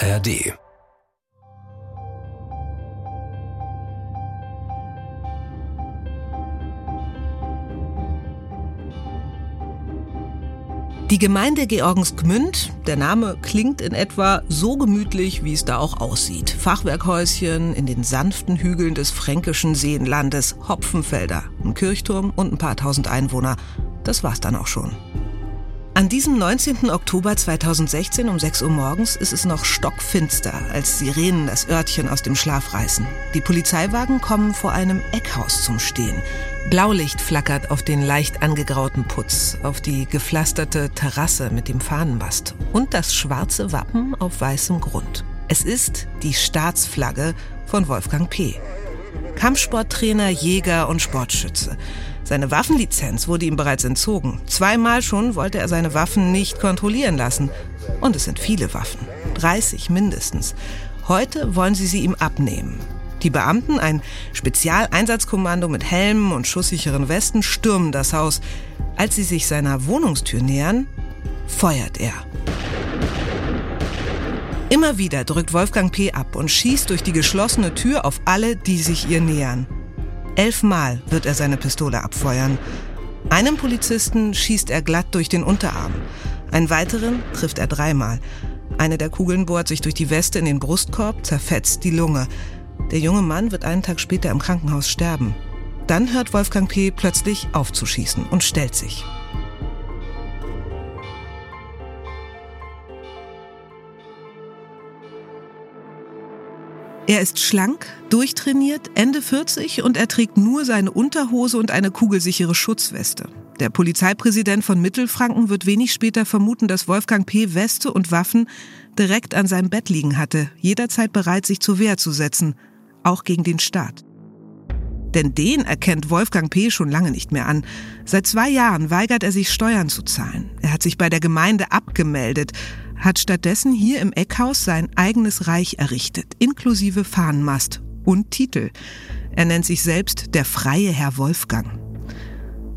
ARD Die Gemeinde Georgensgmünd, der Name klingt in etwa so gemütlich, wie es da auch aussieht. Fachwerkhäuschen in den sanften Hügeln des fränkischen Seenlandes, Hopfenfelder, ein Kirchturm und ein paar tausend Einwohner. Das war's dann auch schon. An diesem 19. Oktober 2016 um 6 Uhr morgens ist es noch stockfinster, als Sirenen das Örtchen aus dem Schlaf reißen. Die Polizeiwagen kommen vor einem Eckhaus zum Stehen. Blaulicht flackert auf den leicht angegrauten Putz, auf die gepflasterte Terrasse mit dem Fahnenmast und das schwarze Wappen auf weißem Grund. Es ist die Staatsflagge von Wolfgang P. Kampfsporttrainer, Jäger und Sportschütze. Seine Waffenlizenz wurde ihm bereits entzogen. Zweimal schon wollte er seine Waffen nicht kontrollieren lassen. Und es sind viele Waffen. 30 mindestens. Heute wollen sie sie ihm abnehmen. Die Beamten, ein Spezialeinsatzkommando mit Helmen und schusssicheren Westen, stürmen das Haus. Als sie sich seiner Wohnungstür nähern, feuert er. Immer wieder drückt Wolfgang P. ab und schießt durch die geschlossene Tür auf alle, die sich ihr nähern. Elfmal wird er seine Pistole abfeuern. Einem Polizisten schießt er glatt durch den Unterarm. Einen weiteren trifft er dreimal. Eine der Kugeln bohrt sich durch die Weste in den Brustkorb, zerfetzt die Lunge. Der junge Mann wird einen Tag später im Krankenhaus sterben. Dann hört Wolfgang P. plötzlich auf zu schießen und stellt sich. Er ist schlank, durchtrainiert, Ende 40 und er trägt nur seine Unterhose und eine kugelsichere Schutzweste. Der Polizeipräsident von Mittelfranken wird wenig später vermuten, dass Wolfgang P. Weste und Waffen direkt an seinem Bett liegen hatte, jederzeit bereit, sich zur Wehr zu setzen, auch gegen den Staat. Denn den erkennt Wolfgang P. schon lange nicht mehr an. Seit zwei Jahren weigert er sich, Steuern zu zahlen. Er hat sich bei der Gemeinde abgemeldet, hat stattdessen hier im Eckhaus sein eigenes Reich errichtet, inklusive Fahnenmast und Titel. Er nennt sich selbst der freie Herr Wolfgang.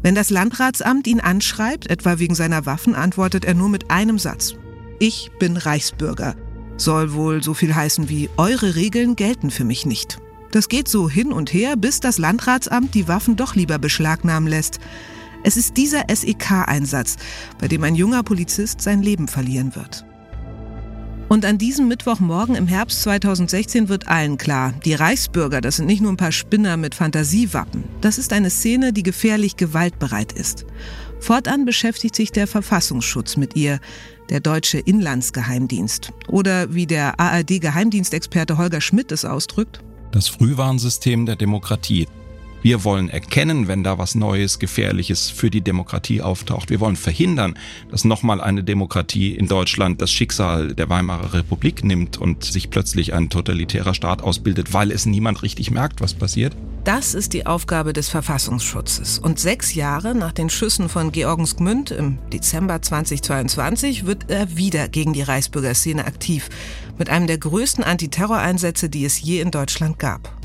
Wenn das Landratsamt ihn anschreibt, etwa wegen seiner Waffen, antwortet er nur mit einem Satz. Ich bin Reichsbürger. Soll wohl so viel heißen wie eure Regeln gelten für mich nicht. Das geht so hin und her, bis das Landratsamt die Waffen doch lieber beschlagnahmen lässt. Es ist dieser SEK-Einsatz, bei dem ein junger Polizist sein Leben verlieren wird. Und an diesem Mittwochmorgen im Herbst 2016 wird allen klar, die Reichsbürger, das sind nicht nur ein paar Spinner mit Fantasiewappen. Das ist eine Szene, die gefährlich gewaltbereit ist. Fortan beschäftigt sich der Verfassungsschutz mit ihr, der deutsche Inlandsgeheimdienst. Oder wie der ARD-Geheimdienstexperte Holger Schmidt es ausdrückt. Das Frühwarnsystem der Demokratie. Wir wollen erkennen, wenn da was Neues, Gefährliches für die Demokratie auftaucht. Wir wollen verhindern, dass nochmal eine Demokratie in Deutschland das Schicksal der Weimarer Republik nimmt und sich plötzlich ein totalitärer Staat ausbildet, weil es niemand richtig merkt, was passiert. Das ist die Aufgabe des Verfassungsschutzes. Und sechs Jahre nach den Schüssen von Georgensgmünd im Dezember 2022 wird er wieder gegen die Reichsbürgerszene aktiv. Mit einem der größten Antiterroreinsätze, die es je in Deutschland gab.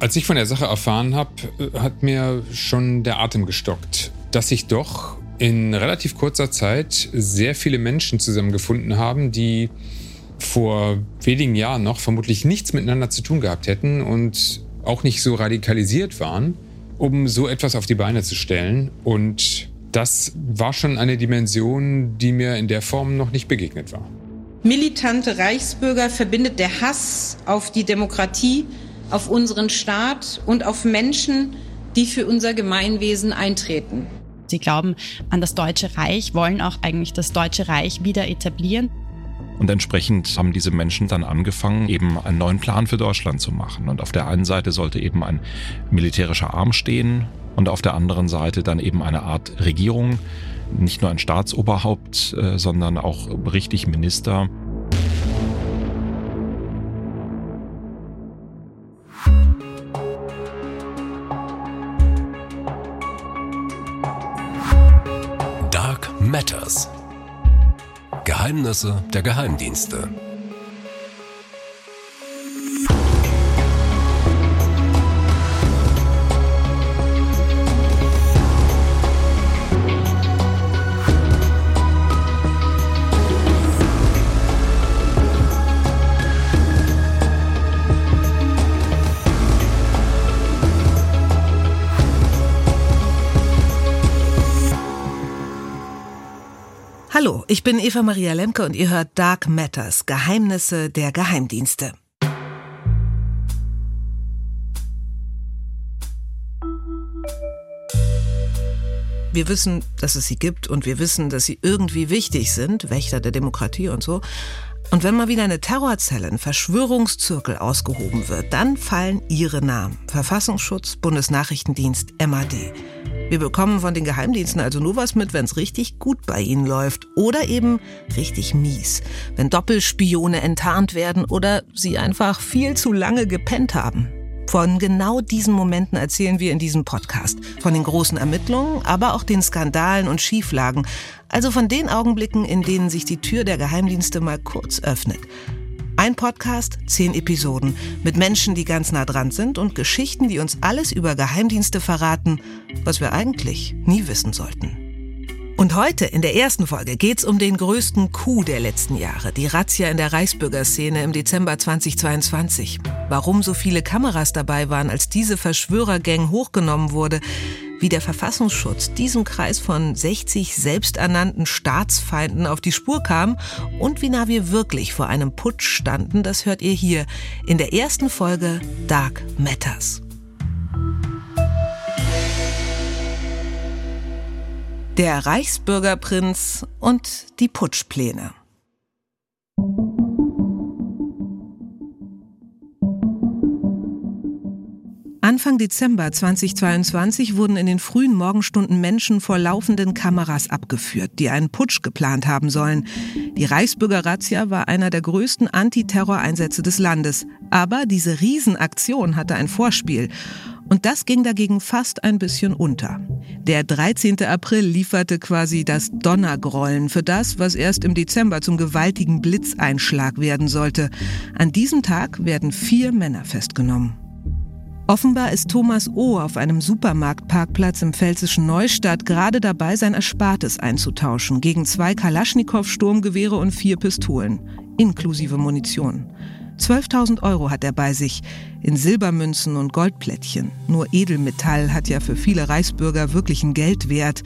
Als ich von der Sache erfahren habe, hat mir schon der Atem gestockt, dass sich doch in relativ kurzer Zeit sehr viele Menschen zusammengefunden haben, die vor wenigen Jahren noch vermutlich nichts miteinander zu tun gehabt hätten und auch nicht so radikalisiert waren, um so etwas auf die Beine zu stellen. Und das war schon eine Dimension, die mir in der Form noch nicht begegnet war. Militante Reichsbürger verbindet der Hass auf die Demokratie auf unseren Staat und auf Menschen, die für unser Gemeinwesen eintreten. Sie glauben an das Deutsche Reich, wollen auch eigentlich das Deutsche Reich wieder etablieren. Und entsprechend haben diese Menschen dann angefangen, eben einen neuen Plan für Deutschland zu machen. Und auf der einen Seite sollte eben ein militärischer Arm stehen und auf der anderen Seite dann eben eine Art Regierung, nicht nur ein Staatsoberhaupt, äh, sondern auch richtig Minister. Geheimnisse der Geheimdienste. Ich bin Eva Maria Lemke und ihr hört Dark Matters, Geheimnisse der Geheimdienste. Wir wissen, dass es sie gibt und wir wissen, dass sie irgendwie wichtig sind, Wächter der Demokratie und so. Und wenn mal wieder eine Terrorzelle, ein Verschwörungszirkel ausgehoben wird, dann fallen ihre Namen. Verfassungsschutz, Bundesnachrichtendienst, MAD. Wir bekommen von den Geheimdiensten also nur was mit, wenn es richtig gut bei ihnen läuft. Oder eben richtig mies. Wenn Doppelspione enttarnt werden oder sie einfach viel zu lange gepennt haben. Von genau diesen Momenten erzählen wir in diesem Podcast. Von den großen Ermittlungen, aber auch den Skandalen und Schieflagen. Also von den Augenblicken, in denen sich die Tür der Geheimdienste mal kurz öffnet. Ein Podcast, zehn Episoden mit Menschen, die ganz nah dran sind und Geschichten, die uns alles über Geheimdienste verraten, was wir eigentlich nie wissen sollten. Und heute in der ersten Folge geht's um den größten Coup der letzten Jahre, die Razzia in der Reichsbürgerszene im Dezember 2022. Warum so viele Kameras dabei waren, als diese Verschwörergang hochgenommen wurde, wie der Verfassungsschutz diesem Kreis von 60 selbsternannten Staatsfeinden auf die Spur kam und wie nah wir wirklich vor einem Putsch standen, das hört ihr hier in der ersten Folge Dark Matters. Der Reichsbürgerprinz und die Putschpläne. Anfang Dezember 2022 wurden in den frühen Morgenstunden Menschen vor laufenden Kameras abgeführt, die einen Putsch geplant haben sollen. Die Reichsbürger-Razzia war einer der größten Antiterroreinsätze des Landes. Aber diese Riesenaktion hatte ein Vorspiel. Und das ging dagegen fast ein bisschen unter. Der 13. April lieferte quasi das Donnergrollen für das, was erst im Dezember zum gewaltigen Blitzeinschlag werden sollte. An diesem Tag werden vier Männer festgenommen. Offenbar ist Thomas O. auf einem Supermarktparkplatz im pfälzischen Neustadt gerade dabei, sein Erspartes einzutauschen gegen zwei Kalaschnikow-Sturmgewehre und vier Pistolen, inklusive Munition. 12.000 Euro hat er bei sich in Silbermünzen und Goldplättchen. Nur Edelmetall hat ja für viele Reichsbürger wirklichen Geldwert.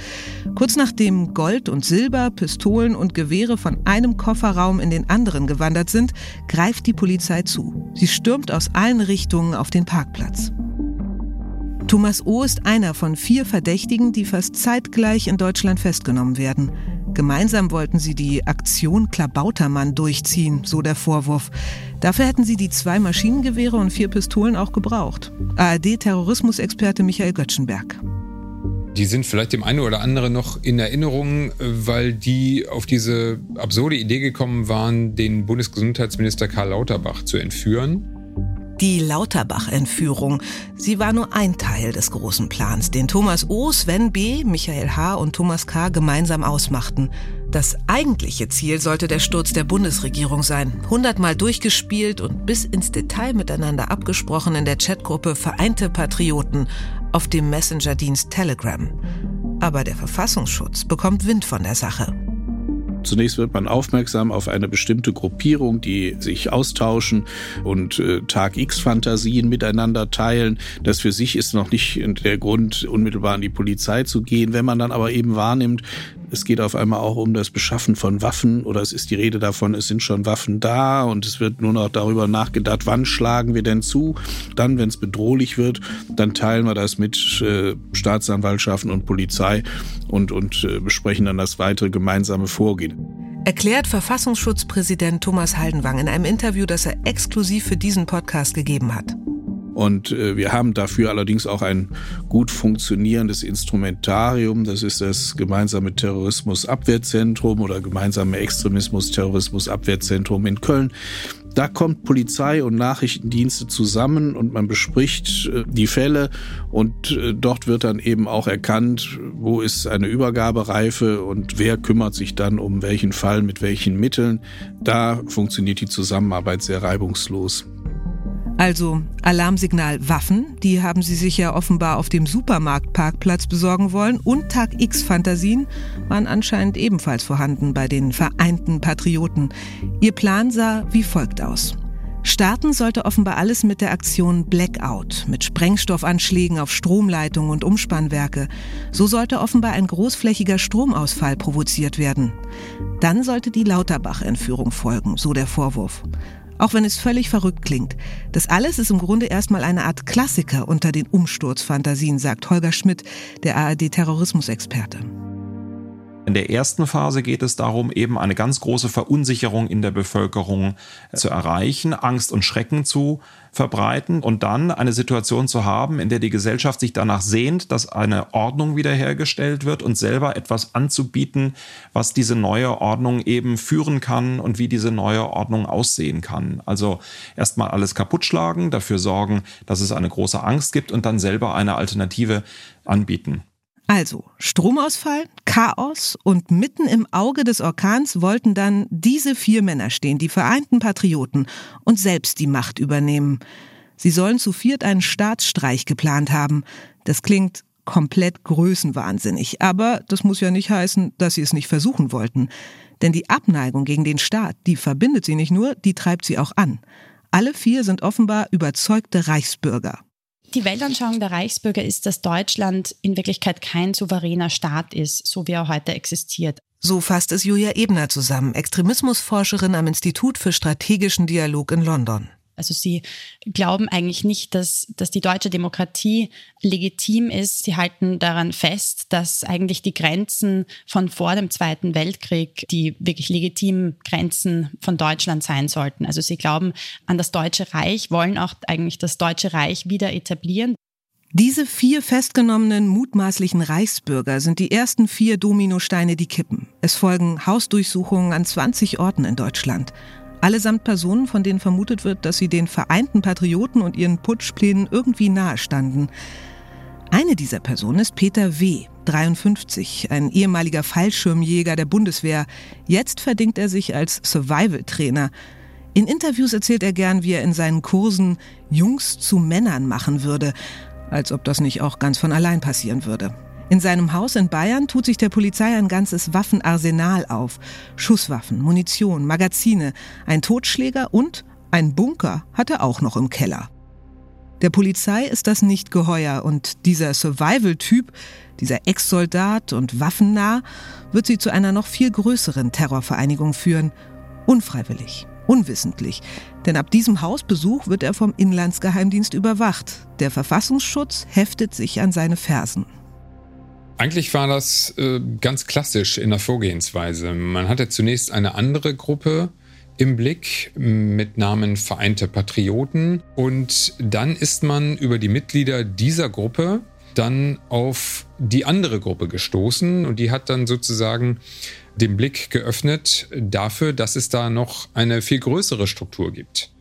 Kurz nachdem Gold und Silber, Pistolen und Gewehre von einem Kofferraum in den anderen gewandert sind, greift die Polizei zu. Sie stürmt aus allen Richtungen auf den Parkplatz. Thomas O. ist einer von vier Verdächtigen, die fast zeitgleich in Deutschland festgenommen werden. Gemeinsam wollten sie die Aktion Klabautermann durchziehen, so der Vorwurf. Dafür hätten sie die zwei Maschinengewehre und vier Pistolen auch gebraucht. ARD-Terrorismusexperte Michael Göttschenberg. Die sind vielleicht dem einen oder anderen noch in Erinnerung, weil die auf diese absurde Idee gekommen waren, den Bundesgesundheitsminister Karl Lauterbach zu entführen die Lauterbach-Entführung. Sie war nur ein Teil des großen Plans, den Thomas O., Sven B., Michael H. und Thomas K. gemeinsam ausmachten. Das eigentliche Ziel sollte der Sturz der Bundesregierung sein. Hundertmal durchgespielt und bis ins Detail miteinander abgesprochen in der Chatgruppe Vereinte Patrioten auf dem Messenger-Dienst Telegram. Aber der Verfassungsschutz bekommt Wind von der Sache. Zunächst wird man aufmerksam auf eine bestimmte Gruppierung, die sich austauschen und äh, Tag X-Fantasien miteinander teilen. Das für sich ist noch nicht der Grund, unmittelbar an die Polizei zu gehen. Wenn man dann aber eben wahrnimmt, es geht auf einmal auch um das Beschaffen von Waffen oder es ist die Rede davon, es sind schon Waffen da und es wird nur noch darüber nachgedacht, wann schlagen wir denn zu. Dann, wenn es bedrohlich wird, dann teilen wir das mit äh, Staatsanwaltschaften und Polizei und, und äh, besprechen dann das weitere gemeinsame Vorgehen. Erklärt Verfassungsschutzpräsident Thomas Haldenwang in einem Interview, das er exklusiv für diesen Podcast gegeben hat. Und äh, wir haben dafür allerdings auch ein gut funktionierendes Instrumentarium. Das ist das gemeinsame Terrorismusabwehrzentrum oder gemeinsame Extremismus-Terrorismusabwehrzentrum in Köln. Da kommt Polizei und Nachrichtendienste zusammen und man bespricht äh, die Fälle und äh, dort wird dann eben auch erkannt, wo ist eine Übergabereife und wer kümmert sich dann um welchen Fall mit welchen Mitteln. Da funktioniert die Zusammenarbeit sehr reibungslos. Also Alarmsignal Waffen, die haben sie sich ja offenbar auf dem Supermarktparkplatz besorgen wollen und Tag X Fantasien waren anscheinend ebenfalls vorhanden bei den vereinten Patrioten. Ihr Plan sah wie folgt aus. Starten sollte offenbar alles mit der Aktion Blackout, mit Sprengstoffanschlägen auf Stromleitungen und Umspannwerke. So sollte offenbar ein großflächiger Stromausfall provoziert werden. Dann sollte die Lauterbach-Entführung folgen, so der Vorwurf. Auch wenn es völlig verrückt klingt. Das alles ist im Grunde erstmal eine Art Klassiker unter den Umsturzfantasien, sagt Holger Schmidt, der ARD-Terrorismusexperte. In der ersten Phase geht es darum, eben eine ganz große Verunsicherung in der Bevölkerung zu erreichen, Angst und Schrecken zu verbreiten und dann eine Situation zu haben, in der die Gesellschaft sich danach sehnt, dass eine Ordnung wiederhergestellt wird und selber etwas anzubieten, was diese neue Ordnung eben führen kann und wie diese neue Ordnung aussehen kann. Also erstmal alles kaputtschlagen, dafür sorgen, dass es eine große Angst gibt und dann selber eine Alternative anbieten. Also Stromausfall, Chaos und mitten im Auge des Orkans wollten dann diese vier Männer stehen, die vereinten Patrioten, und selbst die Macht übernehmen. Sie sollen zu viert einen Staatsstreich geplant haben. Das klingt komplett größenwahnsinnig, aber das muss ja nicht heißen, dass sie es nicht versuchen wollten. Denn die Abneigung gegen den Staat, die verbindet sie nicht nur, die treibt sie auch an. Alle vier sind offenbar überzeugte Reichsbürger. Die Weltanschauung der Reichsbürger ist, dass Deutschland in Wirklichkeit kein souveräner Staat ist, so wie er heute existiert. So fasst es Julia Ebner zusammen, Extremismusforscherin am Institut für strategischen Dialog in London. Also sie glauben eigentlich nicht, dass, dass die deutsche Demokratie legitim ist. Sie halten daran fest, dass eigentlich die Grenzen von vor dem Zweiten Weltkrieg die wirklich legitimen Grenzen von Deutschland sein sollten. Also sie glauben an das Deutsche Reich, wollen auch eigentlich das Deutsche Reich wieder etablieren. Diese vier festgenommenen mutmaßlichen Reichsbürger sind die ersten vier Dominosteine, die kippen. Es folgen Hausdurchsuchungen an 20 Orten in Deutschland. Allesamt Personen, von denen vermutet wird, dass sie den vereinten Patrioten und ihren Putschplänen irgendwie nahestanden. Eine dieser Personen ist Peter W., 53, ein ehemaliger Fallschirmjäger der Bundeswehr. Jetzt verdingt er sich als Survival-Trainer. In Interviews erzählt er gern, wie er in seinen Kursen Jungs zu Männern machen würde, als ob das nicht auch ganz von allein passieren würde. In seinem Haus in Bayern tut sich der Polizei ein ganzes Waffenarsenal auf. Schusswaffen, Munition, Magazine, ein Totschläger und ein Bunker hat er auch noch im Keller. Der Polizei ist das nicht geheuer und dieser Survival-Typ, dieser Ex-Soldat und waffennah, wird sie zu einer noch viel größeren Terrorvereinigung führen. Unfreiwillig, unwissentlich. Denn ab diesem Hausbesuch wird er vom Inlandsgeheimdienst überwacht. Der Verfassungsschutz heftet sich an seine Fersen. Eigentlich war das äh, ganz klassisch in der Vorgehensweise. Man hatte zunächst eine andere Gruppe im Blick mit Namen Vereinte Patrioten und dann ist man über die Mitglieder dieser Gruppe dann auf die andere Gruppe gestoßen und die hat dann sozusagen den Blick geöffnet dafür, dass es da noch eine viel größere Struktur gibt.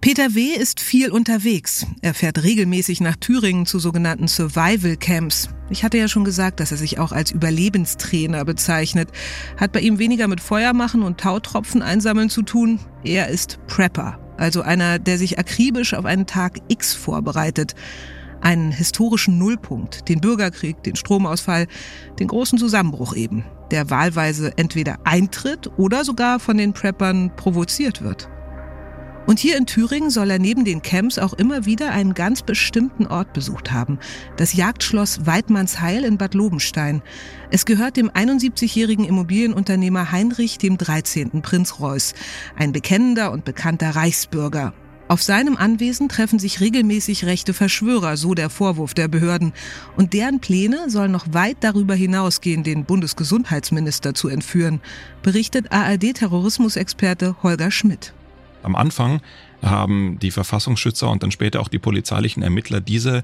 Peter W. ist viel unterwegs. Er fährt regelmäßig nach Thüringen zu sogenannten Survival Camps. Ich hatte ja schon gesagt, dass er sich auch als Überlebenstrainer bezeichnet. Hat bei ihm weniger mit Feuermachen und Tautropfen einsammeln zu tun. Er ist Prepper, also einer, der sich akribisch auf einen Tag X vorbereitet. Einen historischen Nullpunkt, den Bürgerkrieg, den Stromausfall, den großen Zusammenbruch eben, der wahlweise entweder eintritt oder sogar von den Preppern provoziert wird. Und hier in Thüringen soll er neben den Camps auch immer wieder einen ganz bestimmten Ort besucht haben. Das Jagdschloss Weidmannsheil in Bad Lobenstein. Es gehört dem 71-jährigen Immobilienunternehmer Heinrich dem 13. Prinz Reuß. Ein bekennender und bekannter Reichsbürger. Auf seinem Anwesen treffen sich regelmäßig rechte Verschwörer, so der Vorwurf der Behörden. Und deren Pläne sollen noch weit darüber hinausgehen, den Bundesgesundheitsminister zu entführen, berichtet ARD-Terrorismusexperte Holger Schmidt. Am Anfang haben die Verfassungsschützer und dann später auch die polizeilichen Ermittler diese,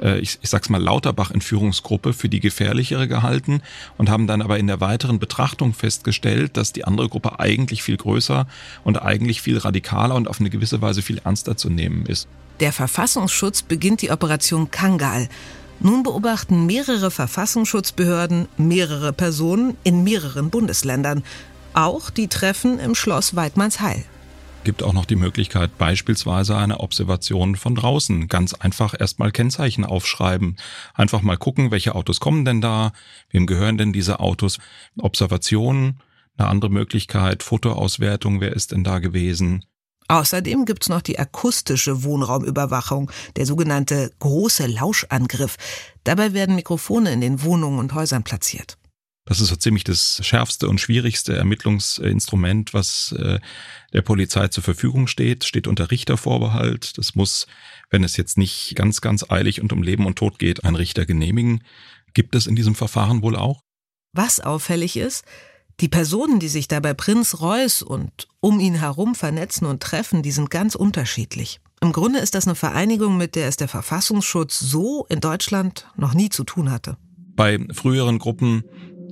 äh, ich, ich sag's mal, Lauterbach-Entführungsgruppe für die gefährlichere gehalten und haben dann aber in der weiteren Betrachtung festgestellt, dass die andere Gruppe eigentlich viel größer und eigentlich viel radikaler und auf eine gewisse Weise viel ernster zu nehmen ist. Der Verfassungsschutz beginnt die Operation Kangal. Nun beobachten mehrere Verfassungsschutzbehörden mehrere Personen in mehreren Bundesländern. Auch die Treffen im Schloss Weidmannsheil gibt auch noch die Möglichkeit, beispielsweise eine Observation von draußen. Ganz einfach erstmal Kennzeichen aufschreiben. Einfach mal gucken, welche Autos kommen denn da, wem gehören denn diese Autos. Observationen, eine andere Möglichkeit, Fotoauswertung, wer ist denn da gewesen. Außerdem gibt's noch die akustische Wohnraumüberwachung, der sogenannte große Lauschangriff. Dabei werden Mikrofone in den Wohnungen und Häusern platziert. Das ist so ziemlich das schärfste und schwierigste Ermittlungsinstrument, was äh, der Polizei zur Verfügung steht, steht unter Richtervorbehalt. Das muss, wenn es jetzt nicht ganz, ganz eilig und um Leben und Tod geht, ein Richter genehmigen. Gibt es in diesem Verfahren wohl auch? Was auffällig ist, die Personen, die sich da bei Prinz Reuß und um ihn herum vernetzen und treffen, die sind ganz unterschiedlich. Im Grunde ist das eine Vereinigung, mit der es der Verfassungsschutz so in Deutschland noch nie zu tun hatte. Bei früheren Gruppen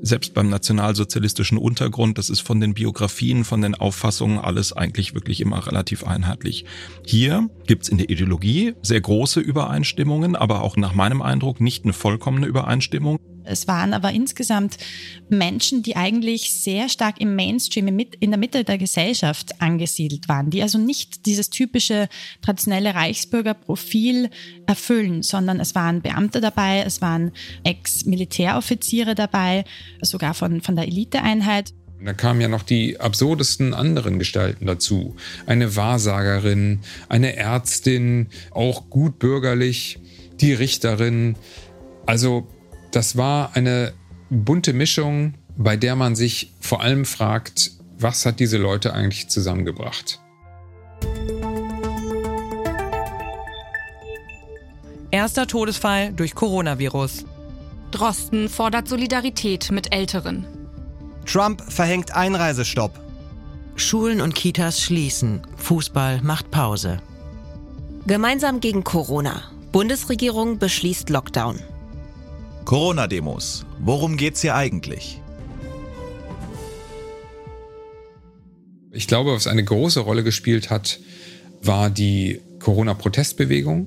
selbst beim nationalsozialistischen Untergrund, das ist von den Biografien, von den Auffassungen alles eigentlich wirklich immer relativ einheitlich. Hier gibt's in der Ideologie sehr große Übereinstimmungen, aber auch nach meinem Eindruck nicht eine vollkommene Übereinstimmung. Es waren aber insgesamt Menschen, die eigentlich sehr stark im Mainstream, in der Mitte der Gesellschaft angesiedelt waren, die also nicht dieses typische traditionelle Reichsbürgerprofil erfüllen, sondern es waren Beamte dabei, es waren Ex-Militäroffiziere dabei, sogar von, von der Eliteeinheit. Da kamen ja noch die absurdesten anderen Gestalten dazu. Eine Wahrsagerin, eine Ärztin, auch gut bürgerlich, die Richterin. Also das war eine bunte Mischung, bei der man sich vor allem fragt, was hat diese Leute eigentlich zusammengebracht? Erster Todesfall durch Coronavirus. Drosten fordert Solidarität mit Älteren. Trump verhängt Einreisestopp. Schulen und Kitas schließen. Fußball macht Pause. Gemeinsam gegen Corona. Bundesregierung beschließt Lockdown. Corona-Demos. Worum geht's hier eigentlich? Ich glaube, was eine große Rolle gespielt hat, war die Corona-Protestbewegung.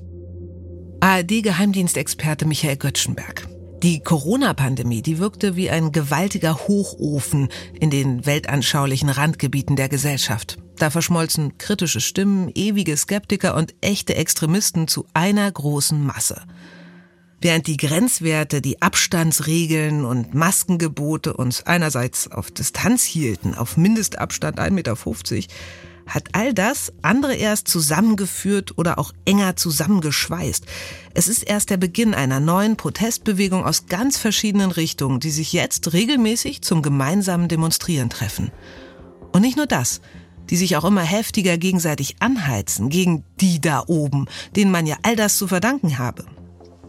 ARD-Geheimdienstexperte Michael Göttschenberg. Die Corona-Pandemie, die wirkte wie ein gewaltiger Hochofen in den weltanschaulichen Randgebieten der Gesellschaft. Da verschmolzen kritische Stimmen, ewige Skeptiker und echte Extremisten zu einer großen Masse. Während die Grenzwerte, die Abstandsregeln und Maskengebote uns einerseits auf Distanz hielten, auf Mindestabstand 1,50 Meter, hat all das andere erst zusammengeführt oder auch enger zusammengeschweißt. Es ist erst der Beginn einer neuen Protestbewegung aus ganz verschiedenen Richtungen, die sich jetzt regelmäßig zum gemeinsamen Demonstrieren treffen. Und nicht nur das, die sich auch immer heftiger gegenseitig anheizen gegen die da oben, denen man ja all das zu verdanken habe.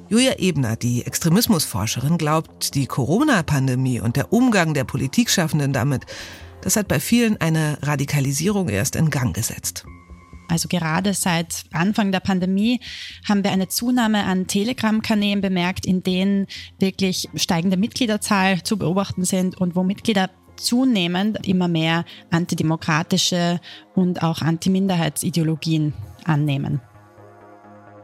Julia Ebner, die Extremismusforscherin, glaubt, die Corona-Pandemie und der Umgang der Politikschaffenden damit, das hat bei vielen eine Radikalisierung erst in Gang gesetzt. Also gerade seit Anfang der Pandemie haben wir eine Zunahme an Telegram-Kanälen bemerkt, in denen wirklich steigende Mitgliederzahl zu beobachten sind und wo Mitglieder zunehmend immer mehr antidemokratische und auch Antiminderheitsideologien annehmen.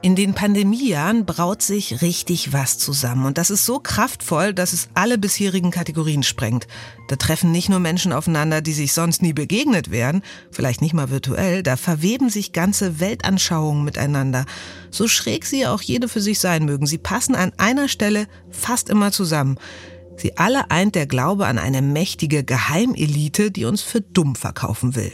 In den Pandemiejahren braut sich richtig was zusammen. Und das ist so kraftvoll, dass es alle bisherigen Kategorien sprengt. Da treffen nicht nur Menschen aufeinander, die sich sonst nie begegnet wären, vielleicht nicht mal virtuell, da verweben sich ganze Weltanschauungen miteinander. So schräg sie auch jede für sich sein mögen. Sie passen an einer Stelle fast immer zusammen. Sie alle eint der Glaube an eine mächtige Geheimelite, die uns für dumm verkaufen will.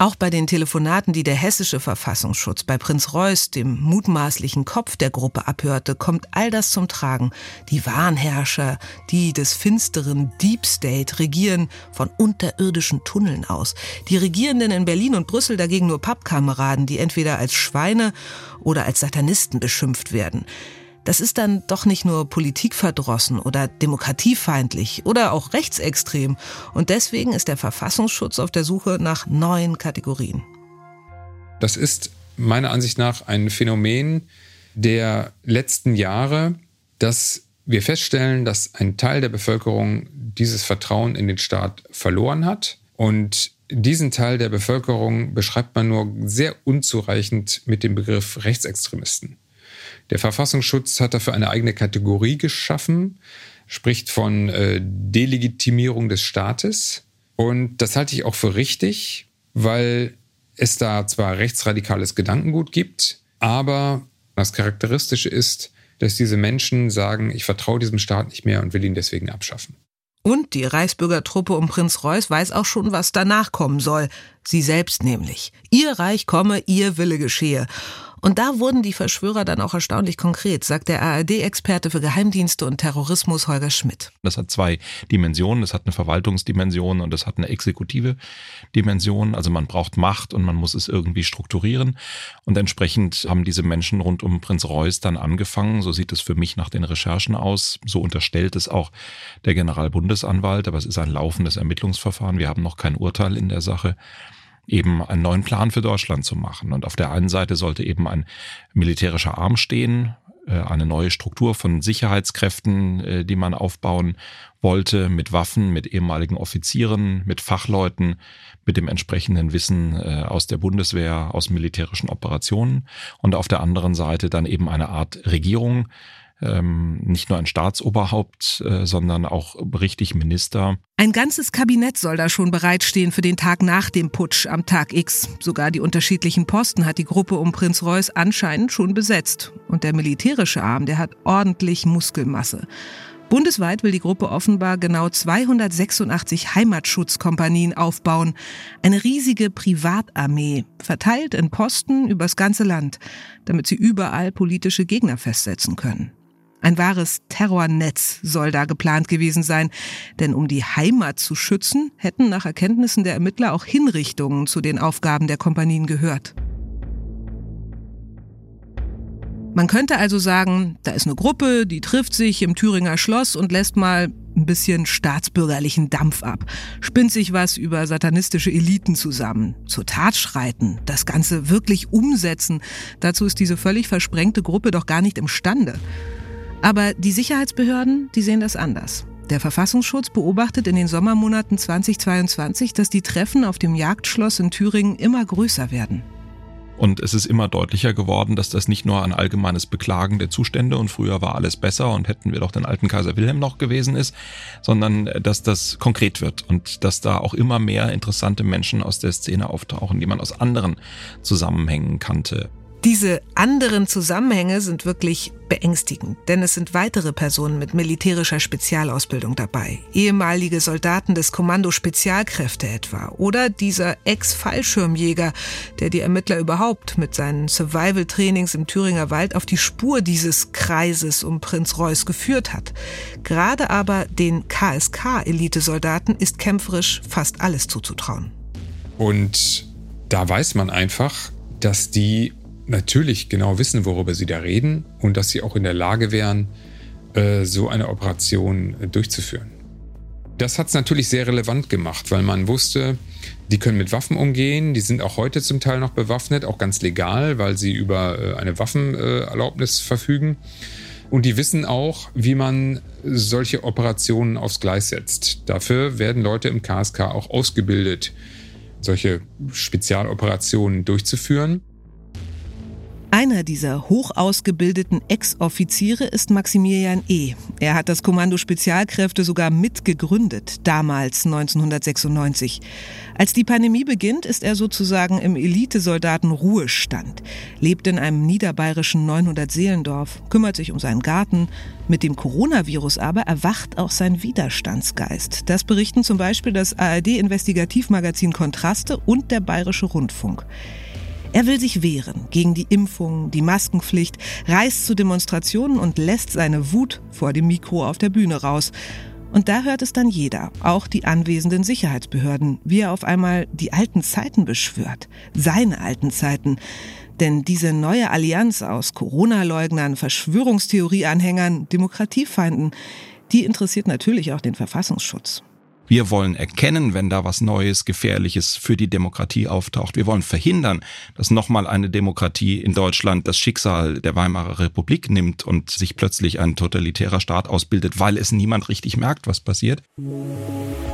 Auch bei den Telefonaten, die der hessische Verfassungsschutz bei Prinz Reuß, dem mutmaßlichen Kopf der Gruppe, abhörte, kommt all das zum Tragen. Die Wahnherrscher, die des finsteren Deep State regieren von unterirdischen Tunneln aus. Die Regierenden in Berlin und Brüssel dagegen nur Pappkameraden, die entweder als Schweine oder als Satanisten beschimpft werden das ist dann doch nicht nur politikverdrossen oder demokratiefeindlich oder auch rechtsextrem. Und deswegen ist der Verfassungsschutz auf der Suche nach neuen Kategorien. Das ist meiner Ansicht nach ein Phänomen der letzten Jahre, dass wir feststellen, dass ein Teil der Bevölkerung dieses Vertrauen in den Staat verloren hat. Und diesen Teil der Bevölkerung beschreibt man nur sehr unzureichend mit dem Begriff Rechtsextremisten. Der Verfassungsschutz hat dafür eine eigene Kategorie geschaffen, spricht von äh, Delegitimierung des Staates. Und das halte ich auch für richtig, weil es da zwar rechtsradikales Gedankengut gibt, aber das Charakteristische ist, dass diese Menschen sagen, ich vertraue diesem Staat nicht mehr und will ihn deswegen abschaffen. Und die Reichsbürgertruppe um Prinz Reuß weiß auch schon, was danach kommen soll. Sie selbst nämlich. Ihr Reich komme, ihr Wille geschehe. Und da wurden die Verschwörer dann auch erstaunlich konkret, sagt der ARD-Experte für Geheimdienste und Terrorismus Holger Schmidt. Das hat zwei Dimensionen. Das hat eine Verwaltungsdimension und das hat eine exekutive Dimension. Also man braucht Macht und man muss es irgendwie strukturieren. Und entsprechend haben diese Menschen rund um Prinz Reuß dann angefangen. So sieht es für mich nach den Recherchen aus. So unterstellt es auch der Generalbundesanwalt. Aber es ist ein laufendes Ermittlungsverfahren. Wir haben noch kein Urteil in der Sache eben einen neuen Plan für Deutschland zu machen. Und auf der einen Seite sollte eben ein militärischer Arm stehen, äh, eine neue Struktur von Sicherheitskräften, äh, die man aufbauen wollte, mit Waffen, mit ehemaligen Offizieren, mit Fachleuten, mit dem entsprechenden Wissen äh, aus der Bundeswehr, aus militärischen Operationen. Und auf der anderen Seite dann eben eine Art Regierung, ähm, nicht nur ein Staatsoberhaupt, äh, sondern auch richtig Minister. Ein ganzes Kabinett soll da schon bereitstehen für den Tag nach dem Putsch am Tag X. Sogar die unterschiedlichen Posten hat die Gruppe um Prinz Reuß anscheinend schon besetzt. Und der militärische Arm, der hat ordentlich Muskelmasse. Bundesweit will die Gruppe offenbar genau 286 Heimatschutzkompanien aufbauen. Eine riesige Privatarmee, verteilt in Posten übers ganze Land, damit sie überall politische Gegner festsetzen können. Ein wahres Terrornetz soll da geplant gewesen sein, denn um die Heimat zu schützen, hätten nach Erkenntnissen der Ermittler auch Hinrichtungen zu den Aufgaben der Kompanien gehört. Man könnte also sagen, da ist eine Gruppe, die trifft sich im Thüringer Schloss und lässt mal ein bisschen staatsbürgerlichen Dampf ab, spinnt sich was über satanistische Eliten zusammen, zur Tat schreiten, das Ganze wirklich umsetzen. Dazu ist diese völlig versprengte Gruppe doch gar nicht imstande. Aber die Sicherheitsbehörden, die sehen das anders. Der Verfassungsschutz beobachtet in den Sommermonaten 2022, dass die Treffen auf dem Jagdschloss in Thüringen immer größer werden. Und es ist immer deutlicher geworden, dass das nicht nur ein allgemeines Beklagen der Zustände und früher war alles besser und hätten wir doch den alten Kaiser Wilhelm noch gewesen ist, sondern dass das konkret wird und dass da auch immer mehr interessante Menschen aus der Szene auftauchen, die man aus anderen Zusammenhängen kannte. Diese anderen Zusammenhänge sind wirklich beängstigend, denn es sind weitere Personen mit militärischer Spezialausbildung dabei. Ehemalige Soldaten des Kommando Spezialkräfte etwa. Oder dieser Ex-Fallschirmjäger, der die Ermittler überhaupt mit seinen Survival-Trainings im Thüringer Wald auf die Spur dieses Kreises um Prinz Reuß geführt hat. Gerade aber den KSK-Elitesoldaten ist kämpferisch fast alles zuzutrauen. Und da weiß man einfach, dass die natürlich genau wissen, worüber sie da reden und dass sie auch in der Lage wären, äh, so eine Operation äh, durchzuführen. Das hat es natürlich sehr relevant gemacht, weil man wusste, die können mit Waffen umgehen, die sind auch heute zum Teil noch bewaffnet, auch ganz legal, weil sie über äh, eine Waffenerlaubnis verfügen. Und die wissen auch, wie man solche Operationen aufs Gleis setzt. Dafür werden Leute im KSK auch ausgebildet, solche Spezialoperationen durchzuführen. Einer dieser hoch ausgebildeten Ex-Offiziere ist Maximilian E. Er hat das Kommando Spezialkräfte sogar mitgegründet, damals 1996. Als die Pandemie beginnt, ist er sozusagen im Elitesoldaten Ruhestand, lebt in einem niederbayerischen 900 Seelendorf, kümmert sich um seinen Garten. Mit dem Coronavirus aber erwacht auch sein Widerstandsgeist. Das berichten zum Beispiel das ARD-Investigativmagazin Kontraste und der Bayerische Rundfunk. Er will sich wehren gegen die Impfung, die Maskenpflicht, reist zu Demonstrationen und lässt seine Wut vor dem Mikro auf der Bühne raus. Und da hört es dann jeder, auch die anwesenden Sicherheitsbehörden, wie er auf einmal die alten Zeiten beschwört. Seine alten Zeiten. Denn diese neue Allianz aus Corona-Leugnern, Verschwörungstheorie-Anhängern, Demokratiefeinden, die interessiert natürlich auch den Verfassungsschutz. Wir wollen erkennen, wenn da was Neues, Gefährliches für die Demokratie auftaucht. Wir wollen verhindern, dass nochmal eine Demokratie in Deutschland das Schicksal der Weimarer Republik nimmt und sich plötzlich ein totalitärer Staat ausbildet, weil es niemand richtig merkt, was passiert.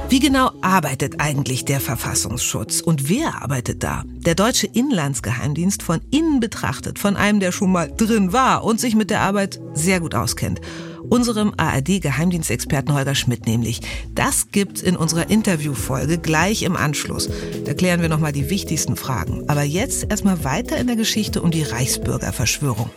Wie genau arbeitet eigentlich der Verfassungsschutz und wer arbeitet da? Der deutsche Inlandsgeheimdienst von innen betrachtet, von einem, der schon mal drin war und sich mit der Arbeit sehr gut auskennt unserem ARD-Geheimdienstexperten Holger Schmidt nämlich. Das gibt's in unserer Interviewfolge gleich im Anschluss. Da klären wir nochmal die wichtigsten Fragen. Aber jetzt erstmal weiter in der Geschichte um die Reichsbürgerverschwörung.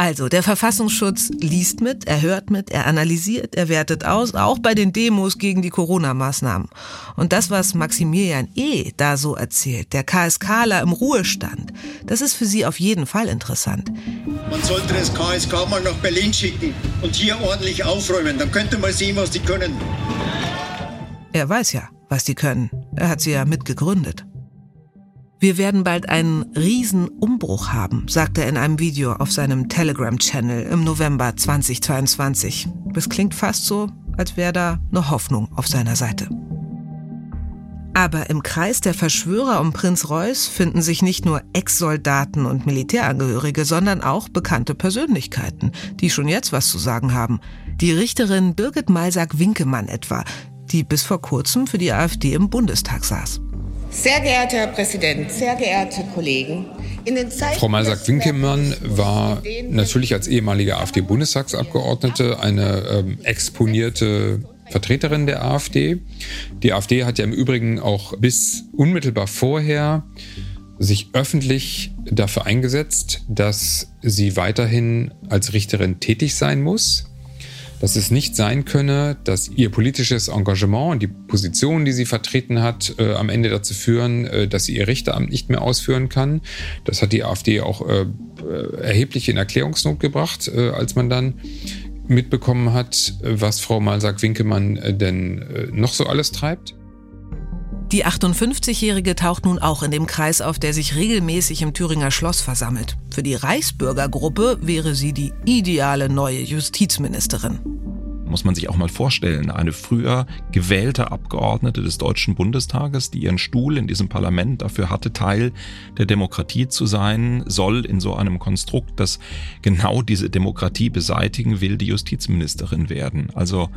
Also, der Verfassungsschutz liest mit, er hört mit, er analysiert, er wertet aus, auch bei den Demos gegen die Corona-Maßnahmen. Und das, was Maximilian E. da so erzählt, der KSKler im Ruhestand, das ist für Sie auf jeden Fall interessant. Man sollte das KSK mal nach Berlin schicken und hier ordentlich aufräumen, dann könnte man sehen, was die können. Er weiß ja, was die können. Er hat sie ja mitgegründet. Wir werden bald einen riesen Umbruch haben, sagt er in einem Video auf seinem Telegram-Channel im November 2022. Das klingt fast so, als wäre da eine Hoffnung auf seiner Seite. Aber im Kreis der Verschwörer um Prinz Reuß finden sich nicht nur Ex-Soldaten und Militärangehörige, sondern auch bekannte Persönlichkeiten, die schon jetzt was zu sagen haben. Die Richterin Birgit Malsack-Winkemann etwa, die bis vor kurzem für die AfD im Bundestag saß. Sehr geehrter Herr Präsident, sehr geehrte Kollegen, Frau Malsack-Winkelmann war natürlich als ehemalige AfD-Bundestagsabgeordnete eine ähm, exponierte Vertreterin der AfD. Die AfD hat ja im Übrigen auch bis unmittelbar vorher sich öffentlich dafür eingesetzt, dass sie weiterhin als Richterin tätig sein muss dass es nicht sein könne, dass ihr politisches Engagement und die Position, die sie vertreten hat, äh, am Ende dazu führen, äh, dass sie ihr Richteramt nicht mehr ausführen kann. Das hat die AfD auch äh, äh, erheblich in Erklärungsnot gebracht, äh, als man dann mitbekommen hat, was Frau Malsack-Winkemann äh, denn noch so alles treibt. Die 58-Jährige taucht nun auch in dem Kreis auf, der sich regelmäßig im Thüringer Schloss versammelt. Für die Reichsbürgergruppe wäre sie die ideale neue Justizministerin muss man sich auch mal vorstellen. Eine früher gewählte Abgeordnete des Deutschen Bundestages, die ihren Stuhl in diesem Parlament dafür hatte, Teil der Demokratie zu sein, soll in so einem Konstrukt, das genau diese Demokratie beseitigen will, die Justizministerin werden. Also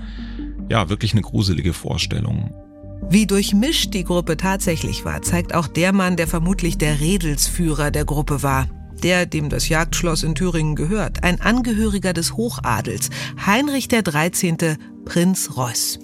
ja, wirklich eine gruselige Vorstellung. Wie durchmischt die Gruppe tatsächlich war, zeigt auch der Mann, der vermutlich der Redelsführer der Gruppe war. Der, dem das Jagdschloss in Thüringen gehört, ein Angehöriger des Hochadels, Heinrich der 13., Prinz Reuß.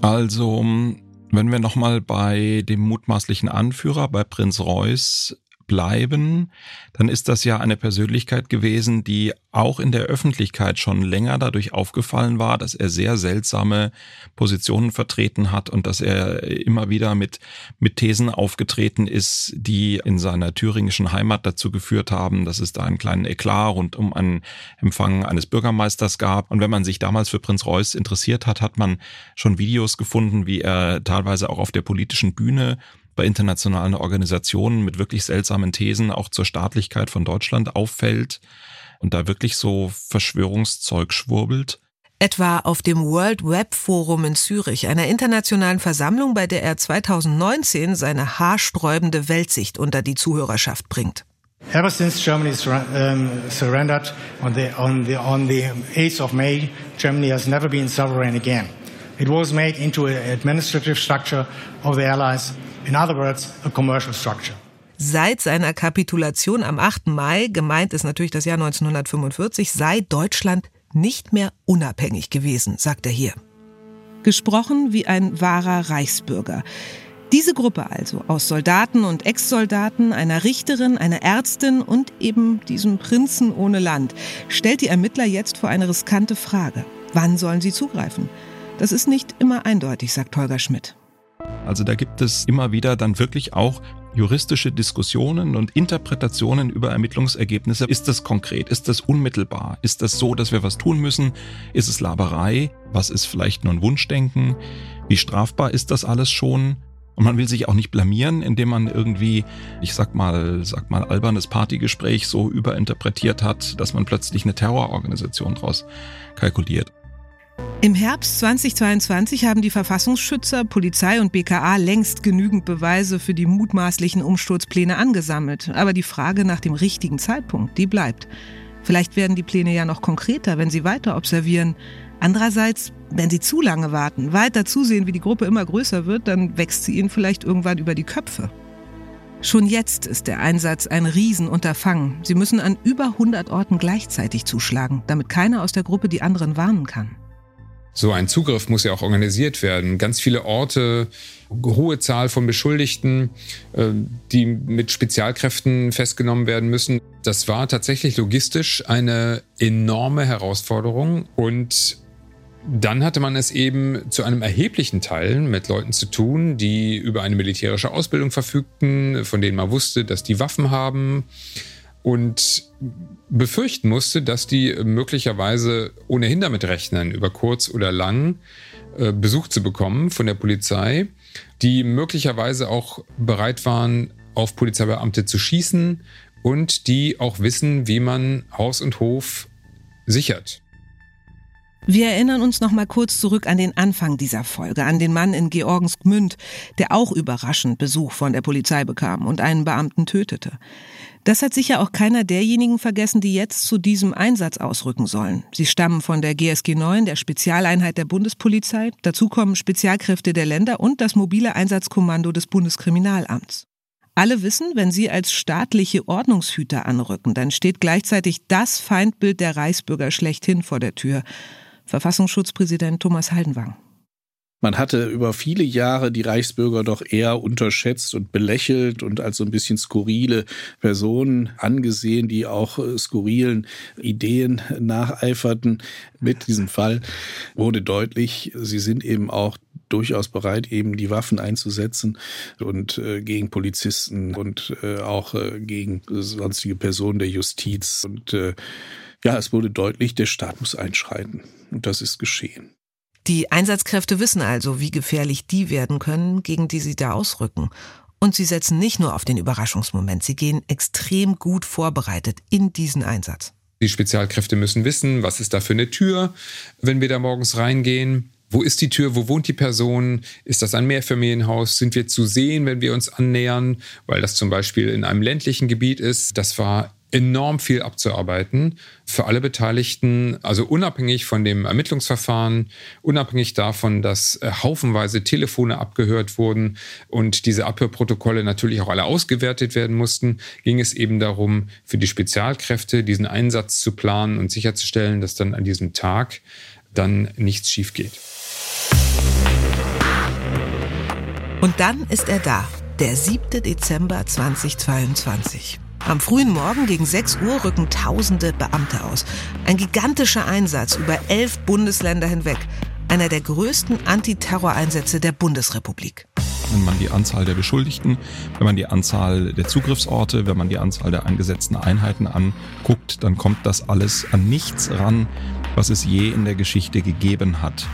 Also, wenn wir nochmal bei dem mutmaßlichen Anführer, bei Prinz Reuß bleiben, dann ist das ja eine Persönlichkeit gewesen, die auch in der Öffentlichkeit schon länger dadurch aufgefallen war, dass er sehr seltsame Positionen vertreten hat und dass er immer wieder mit, mit Thesen aufgetreten ist, die in seiner thüringischen Heimat dazu geführt haben, dass es da einen kleinen Eklat rund um einen Empfang eines Bürgermeisters gab. Und wenn man sich damals für Prinz Reuß interessiert hat, hat man schon Videos gefunden, wie er teilweise auch auf der politischen Bühne bei internationalen Organisationen mit wirklich seltsamen Thesen auch zur Staatlichkeit von Deutschland auffällt und da wirklich so Verschwörungszeug schwurbelt. Etwa auf dem World Web Forum in Zürich, einer internationalen Versammlung, bei der er 2019 seine haarsträubende Weltsicht unter die Zuhörerschaft bringt. Ever since Germany surrendered on the, on, the, on the 8th of May, Germany has never been sovereign again. It was made into an administrative structure of the Allies In other words, a commercial structure. Seit seiner Kapitulation am 8. Mai, gemeint ist natürlich das Jahr 1945, sei Deutschland nicht mehr unabhängig gewesen, sagt er hier. Gesprochen wie ein wahrer Reichsbürger. Diese Gruppe also aus Soldaten und Ex-Soldaten, einer Richterin, einer Ärztin und eben diesem Prinzen ohne Land stellt die Ermittler jetzt vor eine riskante Frage. Wann sollen sie zugreifen? Das ist nicht immer eindeutig, sagt Holger Schmidt. Also da gibt es immer wieder dann wirklich auch juristische Diskussionen und Interpretationen über Ermittlungsergebnisse. Ist das konkret? Ist das unmittelbar? Ist das so, dass wir was tun müssen? Ist es Laberei? Was ist vielleicht nur ein Wunschdenken? Wie strafbar ist das alles schon? Und man will sich auch nicht blamieren, indem man irgendwie, ich sag mal, sag mal, albernes Partygespräch so überinterpretiert hat, dass man plötzlich eine Terrororganisation draus kalkuliert. Im Herbst 2022 haben die Verfassungsschützer, Polizei und BKA längst genügend Beweise für die mutmaßlichen Umsturzpläne angesammelt. Aber die Frage nach dem richtigen Zeitpunkt, die bleibt. Vielleicht werden die Pläne ja noch konkreter, wenn sie weiter observieren. Andererseits, wenn sie zu lange warten, weiter zusehen, wie die Gruppe immer größer wird, dann wächst sie ihnen vielleicht irgendwann über die Köpfe. Schon jetzt ist der Einsatz ein Riesenunterfangen. Sie müssen an über 100 Orten gleichzeitig zuschlagen, damit keiner aus der Gruppe die anderen warnen kann. So ein Zugriff muss ja auch organisiert werden. Ganz viele Orte, hohe Zahl von Beschuldigten, äh, die mit Spezialkräften festgenommen werden müssen. Das war tatsächlich logistisch eine enorme Herausforderung und dann hatte man es eben zu einem erheblichen Teil mit Leuten zu tun, die über eine militärische Ausbildung verfügten, von denen man wusste, dass die Waffen haben und befürchten musste, dass die möglicherweise ohnehin damit rechnen, über kurz oder lang äh, Besuch zu bekommen von der Polizei, die möglicherweise auch bereit waren, auf Polizeibeamte zu schießen und die auch wissen, wie man Haus und Hof sichert. Wir erinnern uns noch mal kurz zurück an den Anfang dieser Folge, an den Mann in Georgensgmünd, der auch überraschend Besuch von der Polizei bekam und einen Beamten tötete. Das hat sicher auch keiner derjenigen vergessen, die jetzt zu diesem Einsatz ausrücken sollen. Sie stammen von der GSG 9, der Spezialeinheit der Bundespolizei. Dazu kommen Spezialkräfte der Länder und das mobile Einsatzkommando des Bundeskriminalamts. Alle wissen, wenn sie als staatliche Ordnungshüter anrücken, dann steht gleichzeitig das Feindbild der Reichsbürger schlechthin vor der Tür. Verfassungsschutzpräsident Thomas Haldenwang. Man hatte über viele Jahre die Reichsbürger doch eher unterschätzt und belächelt und als so ein bisschen skurrile Personen angesehen, die auch äh, skurrilen Ideen nacheiferten. Mit diesem Fall wurde deutlich, sie sind eben auch durchaus bereit, eben die Waffen einzusetzen und äh, gegen Polizisten und äh, auch äh, gegen sonstige Personen der Justiz. Und äh, ja, es wurde deutlich, der Staat muss einschreiten. Und das ist geschehen. Die Einsatzkräfte wissen also, wie gefährlich die werden können, gegen die sie da ausrücken. Und sie setzen nicht nur auf den Überraschungsmoment, sie gehen extrem gut vorbereitet in diesen Einsatz. Die Spezialkräfte müssen wissen, was ist da für eine Tür, wenn wir da morgens reingehen. Wo ist die Tür? Wo wohnt die Person? Ist das ein Mehrfamilienhaus? Sind wir zu sehen, wenn wir uns annähern? Weil das zum Beispiel in einem ländlichen Gebiet ist. Das war enorm viel abzuarbeiten für alle Beteiligten, also unabhängig von dem Ermittlungsverfahren, unabhängig davon, dass äh, haufenweise Telefone abgehört wurden und diese Abhörprotokolle natürlich auch alle ausgewertet werden mussten, ging es eben darum, für die Spezialkräfte diesen Einsatz zu planen und sicherzustellen, dass dann an diesem Tag dann nichts schief geht. Und dann ist er da, der 7. Dezember 2022. Am frühen Morgen gegen 6 Uhr rücken tausende Beamte aus. Ein gigantischer Einsatz über elf Bundesländer hinweg. Einer der größten Antiterroreinsätze der Bundesrepublik. Wenn man die Anzahl der Beschuldigten, wenn man die Anzahl der Zugriffsorte, wenn man die Anzahl der eingesetzten Einheiten anguckt, dann kommt das alles an nichts ran, was es je in der Geschichte gegeben hat.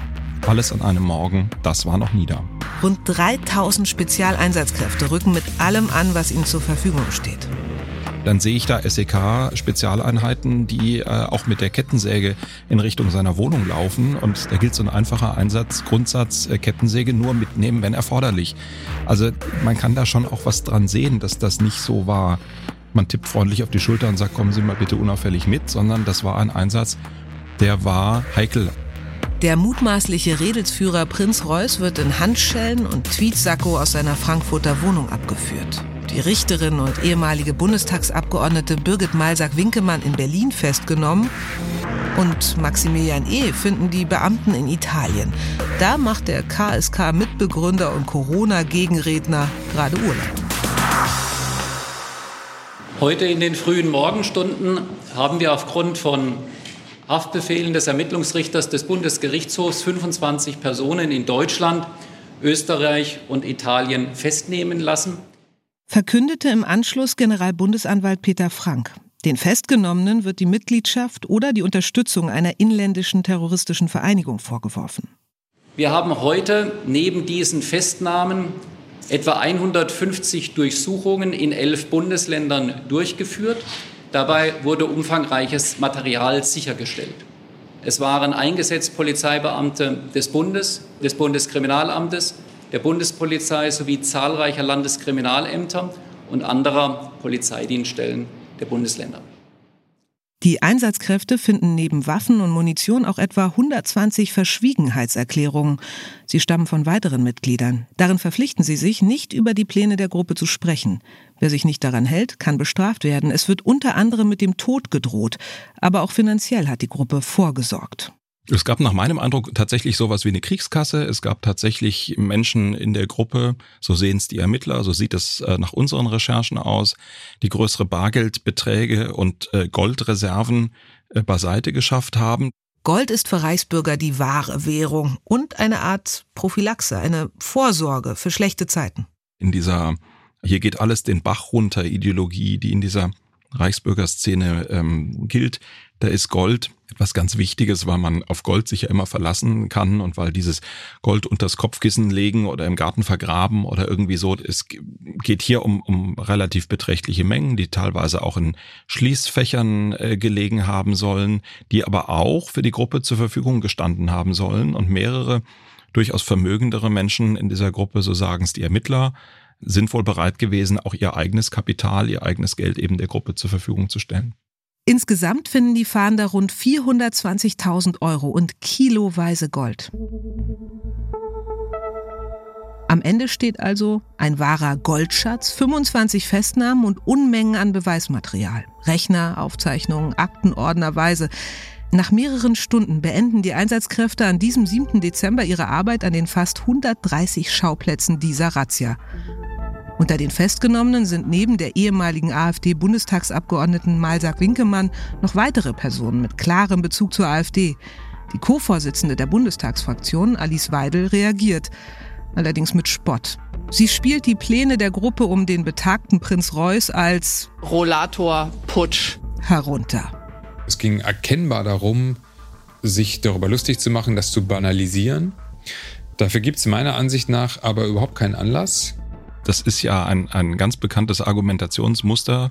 Alles an einem Morgen, das war noch nie da. Rund 3000 Spezialeinsatzkräfte rücken mit allem an, was ihnen zur Verfügung steht dann sehe ich da SEK-Spezialeinheiten, die äh, auch mit der Kettensäge in Richtung seiner Wohnung laufen. Und da gilt so ein einfacher Einsatz, Grundsatz, äh, Kettensäge nur mitnehmen, wenn erforderlich. Also man kann da schon auch was dran sehen, dass das nicht so war. Man tippt freundlich auf die Schulter und sagt, kommen Sie mal bitte unauffällig mit, sondern das war ein Einsatz, der war heikel. Der mutmaßliche Redelsführer Prinz Reuß wird in Handschellen und Tweetsacko aus seiner Frankfurter Wohnung abgeführt die Richterin und ehemalige Bundestagsabgeordnete Birgit Malsack-Winkemann in Berlin festgenommen. Und Maximilian E. finden die Beamten in Italien. Da macht der KSK-Mitbegründer und Corona-Gegenredner gerade Urlaub. Heute in den frühen Morgenstunden haben wir aufgrund von Haftbefehlen des Ermittlungsrichters des Bundesgerichtshofs 25 Personen in Deutschland, Österreich und Italien festnehmen lassen verkündete im Anschluss Generalbundesanwalt Peter Frank. Den Festgenommenen wird die Mitgliedschaft oder die Unterstützung einer inländischen terroristischen Vereinigung vorgeworfen. Wir haben heute neben diesen Festnahmen etwa 150 Durchsuchungen in elf Bundesländern durchgeführt. Dabei wurde umfangreiches Material sichergestellt. Es waren eingesetzt Polizeibeamte des Bundes, des Bundeskriminalamtes, der Bundespolizei sowie zahlreicher Landeskriminalämter und anderer Polizeidienststellen der Bundesländer. Die Einsatzkräfte finden neben Waffen und Munition auch etwa 120 Verschwiegenheitserklärungen. Sie stammen von weiteren Mitgliedern. Darin verpflichten sie sich, nicht über die Pläne der Gruppe zu sprechen. Wer sich nicht daran hält, kann bestraft werden. Es wird unter anderem mit dem Tod gedroht. Aber auch finanziell hat die Gruppe vorgesorgt. Es gab nach meinem Eindruck tatsächlich sowas wie eine Kriegskasse. Es gab tatsächlich Menschen in der Gruppe, so sehen es die Ermittler, so sieht es äh, nach unseren Recherchen aus, die größere Bargeldbeträge und äh, Goldreserven äh, beiseite geschafft haben. Gold ist für Reichsbürger die wahre Währung und eine Art Prophylaxe, eine Vorsorge für schlechte Zeiten. In dieser hier geht alles den Bach runter Ideologie, die in dieser Reichsbürgerszene ähm, gilt, da ist Gold etwas ganz Wichtiges, weil man auf Gold sich ja immer verlassen kann und weil dieses Gold unters Kopfkissen legen oder im Garten vergraben oder irgendwie so, es geht hier um, um relativ beträchtliche Mengen, die teilweise auch in Schließfächern äh, gelegen haben sollen, die aber auch für die Gruppe zur Verfügung gestanden haben sollen und mehrere durchaus vermögendere Menschen in dieser Gruppe, so sagen es die Ermittler, sind wohl bereit gewesen, auch ihr eigenes Kapital, ihr eigenes Geld eben der Gruppe zur Verfügung zu stellen. Insgesamt finden die Fahnder rund 420.000 Euro und kiloweise Gold. Am Ende steht also ein wahrer Goldschatz, 25 Festnahmen und Unmengen an Beweismaterial. Rechner, Aufzeichnungen, Akten ordnerweise. Nach mehreren Stunden beenden die Einsatzkräfte an diesem 7. Dezember ihre Arbeit an den fast 130 Schauplätzen dieser Razzia. Unter den Festgenommenen sind neben der ehemaligen AfD-Bundestagsabgeordneten Malsak Winkemann noch weitere Personen mit klarem Bezug zur AfD. Die Co-Vorsitzende der Bundestagsfraktion, Alice Weidel, reagiert, allerdings mit Spott. Sie spielt die Pläne der Gruppe um den betagten Prinz Reuß als Rollator-Putsch herunter. Es ging erkennbar darum, sich darüber lustig zu machen, das zu banalisieren. Dafür gibt es meiner Ansicht nach aber überhaupt keinen Anlass. Das ist ja ein, ein ganz bekanntes Argumentationsmuster,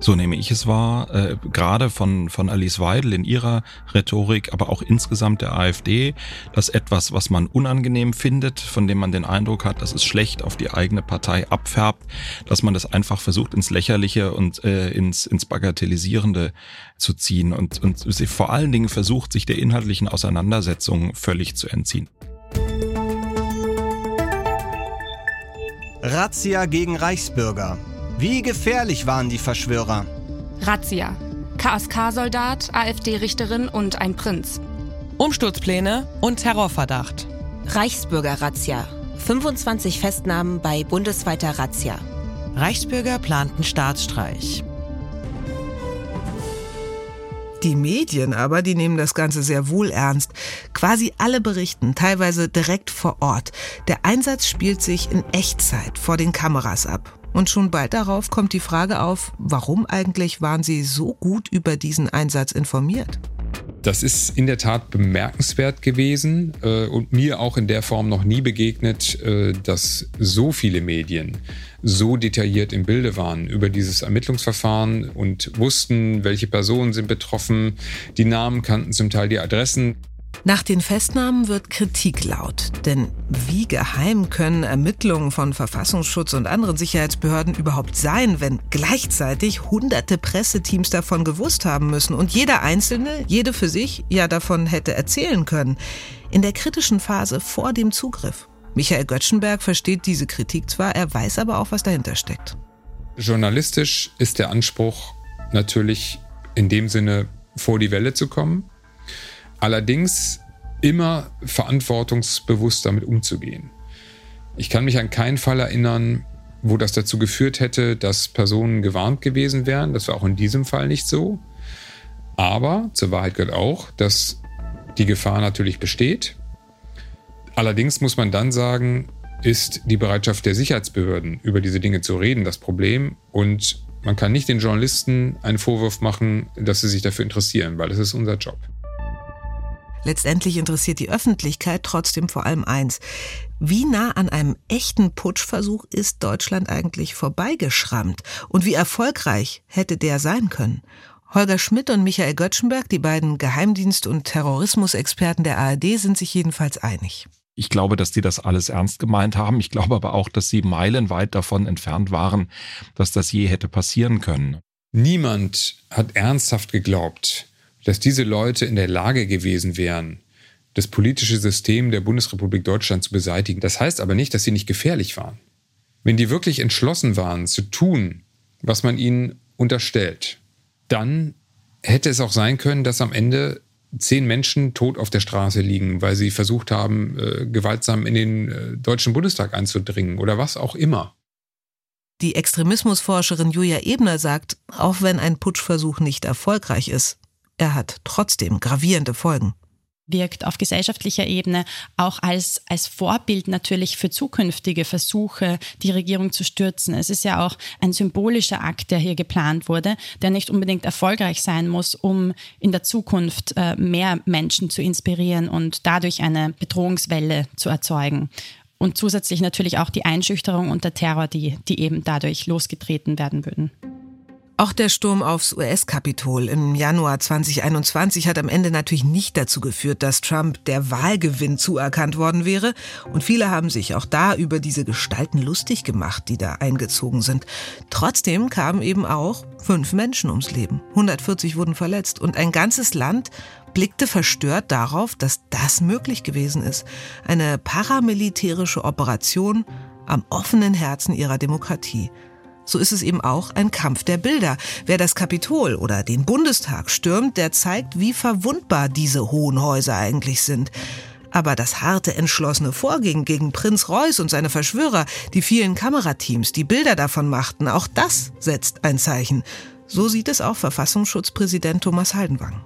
so nehme ich es wahr, äh, gerade von, von Alice Weidel in ihrer Rhetorik, aber auch insgesamt der AfD, dass etwas, was man unangenehm findet, von dem man den Eindruck hat, dass es schlecht auf die eigene Partei abfärbt, dass man das einfach versucht ins Lächerliche und äh, ins, ins Bagatellisierende zu ziehen und, und sie vor allen Dingen versucht, sich der inhaltlichen Auseinandersetzung völlig zu entziehen. Razzia gegen Reichsbürger. Wie gefährlich waren die Verschwörer? Razzia. KSK-Soldat, AfD-Richterin und ein Prinz. Umsturzpläne und Terrorverdacht. Reichsbürger-Razzia. 25 Festnahmen bei bundesweiter Razzia. Reichsbürger planten Staatsstreich. Die Medien aber, die nehmen das Ganze sehr wohl ernst. Quasi alle berichten, teilweise direkt vor Ort. Der Einsatz spielt sich in Echtzeit vor den Kameras ab. Und schon bald darauf kommt die Frage auf, warum eigentlich waren Sie so gut über diesen Einsatz informiert? Das ist in der Tat bemerkenswert gewesen äh, und mir auch in der Form noch nie begegnet, äh, dass so viele Medien so detailliert im Bilde waren über dieses Ermittlungsverfahren und wussten, welche Personen sind betroffen. Die Namen kannten zum Teil die Adressen. Nach den Festnahmen wird Kritik laut. Denn wie geheim können Ermittlungen von Verfassungsschutz und anderen Sicherheitsbehörden überhaupt sein, wenn gleichzeitig hunderte Presseteams davon gewusst haben müssen und jeder Einzelne, jede für sich, ja davon hätte erzählen können? In der kritischen Phase vor dem Zugriff. Michael Göttschenberg versteht diese Kritik zwar, er weiß aber auch, was dahinter steckt. Journalistisch ist der Anspruch natürlich in dem Sinne vor die Welle zu kommen allerdings immer verantwortungsbewusst damit umzugehen. Ich kann mich an keinen Fall erinnern, wo das dazu geführt hätte, dass Personen gewarnt gewesen wären. Das war auch in diesem Fall nicht so. Aber zur Wahrheit gehört auch, dass die Gefahr natürlich besteht. Allerdings muss man dann sagen, ist die Bereitschaft der Sicherheitsbehörden, über diese Dinge zu reden, das Problem. Und man kann nicht den Journalisten einen Vorwurf machen, dass sie sich dafür interessieren, weil das ist unser Job. Letztendlich interessiert die Öffentlichkeit trotzdem vor allem eins. Wie nah an einem echten Putschversuch ist Deutschland eigentlich vorbeigeschrammt? Und wie erfolgreich hätte der sein können? Holger Schmidt und Michael Göttschenberg, die beiden Geheimdienst- und Terrorismusexperten der ARD, sind sich jedenfalls einig. Ich glaube, dass die das alles ernst gemeint haben. Ich glaube aber auch, dass sie meilenweit davon entfernt waren, dass das je hätte passieren können. Niemand hat ernsthaft geglaubt, dass diese Leute in der Lage gewesen wären, das politische System der Bundesrepublik Deutschland zu beseitigen. Das heißt aber nicht, dass sie nicht gefährlich waren. Wenn die wirklich entschlossen waren zu tun, was man ihnen unterstellt, dann hätte es auch sein können, dass am Ende zehn Menschen tot auf der Straße liegen, weil sie versucht haben, äh, gewaltsam in den äh, Deutschen Bundestag einzudringen oder was auch immer. Die Extremismusforscherin Julia Ebner sagt, auch wenn ein Putschversuch nicht erfolgreich ist, er hat trotzdem gravierende Folgen wirkt auf gesellschaftlicher Ebene auch als, als Vorbild natürlich für zukünftige Versuche, die Regierung zu stürzen. Es ist ja auch ein symbolischer Akt, der hier geplant wurde, der nicht unbedingt erfolgreich sein muss, um in der Zukunft äh, mehr Menschen zu inspirieren und dadurch eine Bedrohungswelle zu erzeugen. Und zusätzlich natürlich auch die Einschüchterung und der Terror, die, die eben dadurch losgetreten werden würden. Auch der Sturm aufs US-Kapitol im Januar 2021 hat am Ende natürlich nicht dazu geführt, dass Trump der Wahlgewinn zuerkannt worden wäre. Und viele haben sich auch da über diese Gestalten lustig gemacht, die da eingezogen sind. Trotzdem kamen eben auch fünf Menschen ums Leben. 140 wurden verletzt und ein ganzes Land blickte verstört darauf, dass das möglich gewesen ist. Eine paramilitärische Operation am offenen Herzen ihrer Demokratie so ist es eben auch ein Kampf der Bilder. Wer das Kapitol oder den Bundestag stürmt, der zeigt, wie verwundbar diese hohen Häuser eigentlich sind. Aber das harte, entschlossene Vorgehen gegen Prinz Reuß und seine Verschwörer, die vielen Kamerateams, die Bilder davon machten, auch das setzt ein Zeichen. So sieht es auch Verfassungsschutzpräsident Thomas Haldenwang